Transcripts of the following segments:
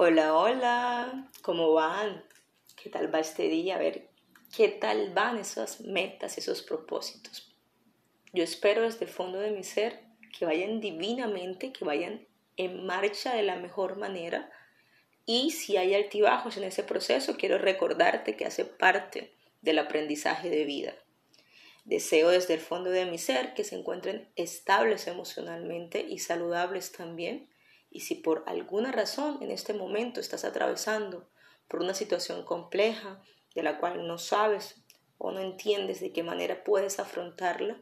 Hola, hola, ¿cómo van? ¿Qué tal va este día? A ver, ¿qué tal van esas metas, esos propósitos? Yo espero desde el fondo de mi ser que vayan divinamente, que vayan en marcha de la mejor manera. Y si hay altibajos en ese proceso, quiero recordarte que hace parte del aprendizaje de vida. Deseo desde el fondo de mi ser que se encuentren estables emocionalmente y saludables también y si por alguna razón en este momento estás atravesando por una situación compleja de la cual no sabes o no entiendes de qué manera puedes afrontarla,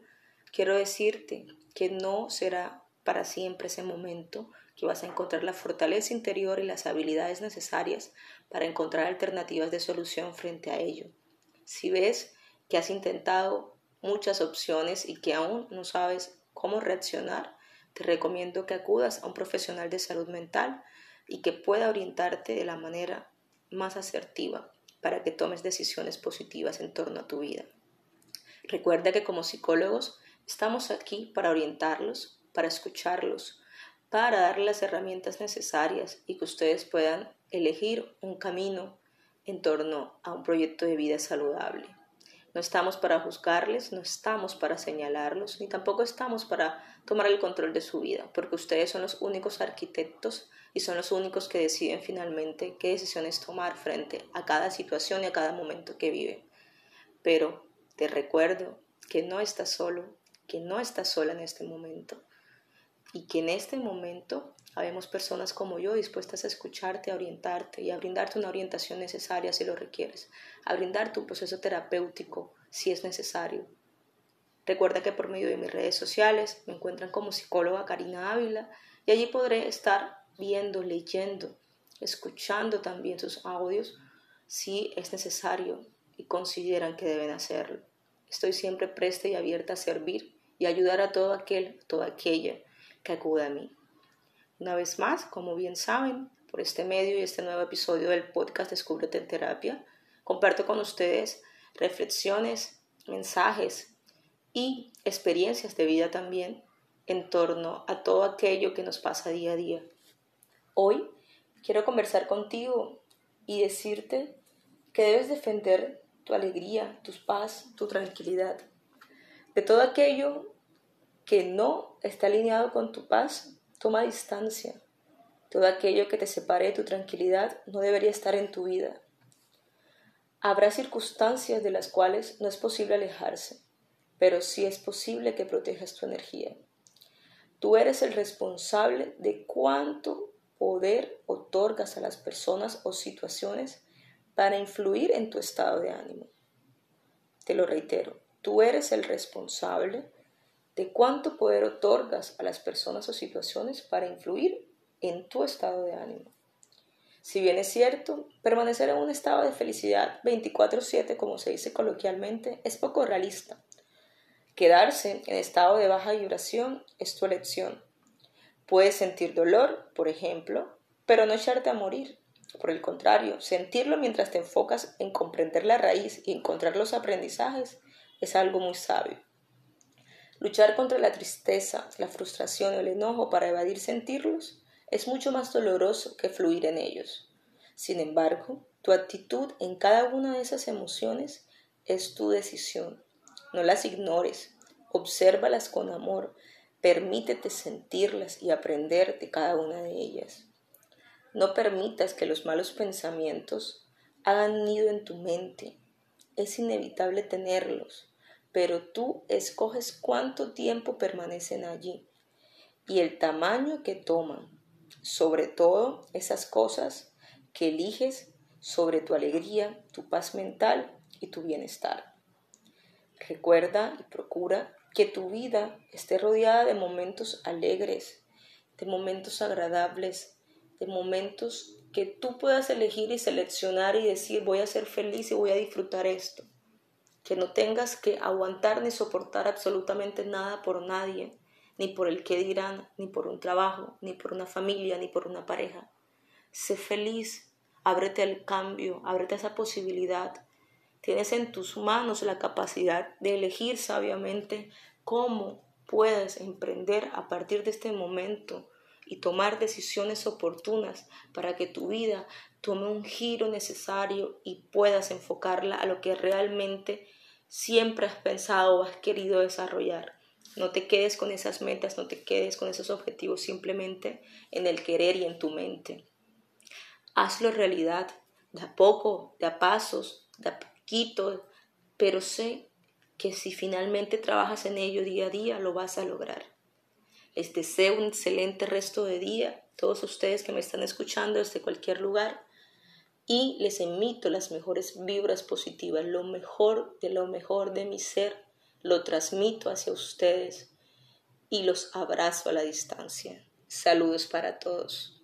quiero decirte que no será para siempre ese momento, que vas a encontrar la fortaleza interior y las habilidades necesarias para encontrar alternativas de solución frente a ello. Si ves que has intentado muchas opciones y que aún no sabes cómo reaccionar, te recomiendo que acudas a un profesional de salud mental y que pueda orientarte de la manera más asertiva para que tomes decisiones positivas en torno a tu vida. Recuerda que como psicólogos estamos aquí para orientarlos, para escucharlos, para darles las herramientas necesarias y que ustedes puedan elegir un camino en torno a un proyecto de vida saludable. No estamos para juzgarles, no estamos para señalarlos, ni tampoco estamos para tomar el control de su vida, porque ustedes son los únicos arquitectos y son los únicos que deciden finalmente qué decisiones tomar frente a cada situación y a cada momento que viven. Pero te recuerdo que no estás solo, que no estás sola en este momento y que en este momento habemos personas como yo dispuestas a escucharte, a orientarte y a brindarte una orientación necesaria si lo requieres, a brindarte un proceso terapéutico si es necesario. Recuerda que por medio de mis redes sociales me encuentran como psicóloga Karina Ávila y allí podré estar viendo, leyendo, escuchando también sus audios si es necesario y consideran que deben hacerlo. Estoy siempre presta y abierta a servir y ayudar a todo aquel, toda aquella que acuda a mí. Una vez más, como bien saben, por este medio y este nuevo episodio del podcast Descúbrete en Terapia, comparto con ustedes reflexiones, mensajes y experiencias de vida también en torno a todo aquello que nos pasa día a día. Hoy quiero conversar contigo y decirte que debes defender tu alegría, tu paz, tu tranquilidad. De todo aquello que no está alineado con tu paz, Toma distancia. Todo aquello que te separe de tu tranquilidad no debería estar en tu vida. Habrá circunstancias de las cuales no es posible alejarse, pero sí es posible que protejas tu energía. Tú eres el responsable de cuánto poder otorgas a las personas o situaciones para influir en tu estado de ánimo. Te lo reitero, tú eres el responsable de cuánto poder otorgas a las personas o situaciones para influir en tu estado de ánimo. Si bien es cierto, permanecer en un estado de felicidad 24/7, como se dice coloquialmente, es poco realista. Quedarse en estado de baja vibración es tu elección. Puedes sentir dolor, por ejemplo, pero no echarte a morir. Por el contrario, sentirlo mientras te enfocas en comprender la raíz y encontrar los aprendizajes es algo muy sabio. Luchar contra la tristeza, la frustración o el enojo para evadir sentirlos es mucho más doloroso que fluir en ellos. Sin embargo, tu actitud en cada una de esas emociones es tu decisión. No las ignores, obsérvalas con amor, permítete sentirlas y aprender de cada una de ellas. No permitas que los malos pensamientos hagan nido en tu mente. Es inevitable tenerlos, pero tú escoges cuánto tiempo permanecen allí y el tamaño que toman, sobre todo esas cosas que eliges sobre tu alegría, tu paz mental y tu bienestar. Recuerda y procura que tu vida esté rodeada de momentos alegres, de momentos agradables, de momentos que tú puedas elegir y seleccionar y decir voy a ser feliz y voy a disfrutar esto que no tengas que aguantar ni soportar absolutamente nada por nadie, ni por el que dirán, ni por un trabajo, ni por una familia, ni por una pareja. Sé feliz, ábrete al cambio, ábrete a esa posibilidad. Tienes en tus manos la capacidad de elegir sabiamente cómo puedes emprender a partir de este momento y tomar decisiones oportunas para que tu vida tome un giro necesario y puedas enfocarla a lo que realmente siempre has pensado o has querido desarrollar. No te quedes con esas metas, no te quedes con esos objetivos simplemente en el querer y en tu mente. Hazlo realidad, de a poco, de a pasos, de a poquito, pero sé que si finalmente trabajas en ello día a día, lo vas a lograr. Les deseo un excelente resto de día, todos ustedes que me están escuchando desde cualquier lugar, y les emito las mejores vibras positivas, lo mejor de lo mejor de mi ser, lo transmito hacia ustedes y los abrazo a la distancia. Saludos para todos.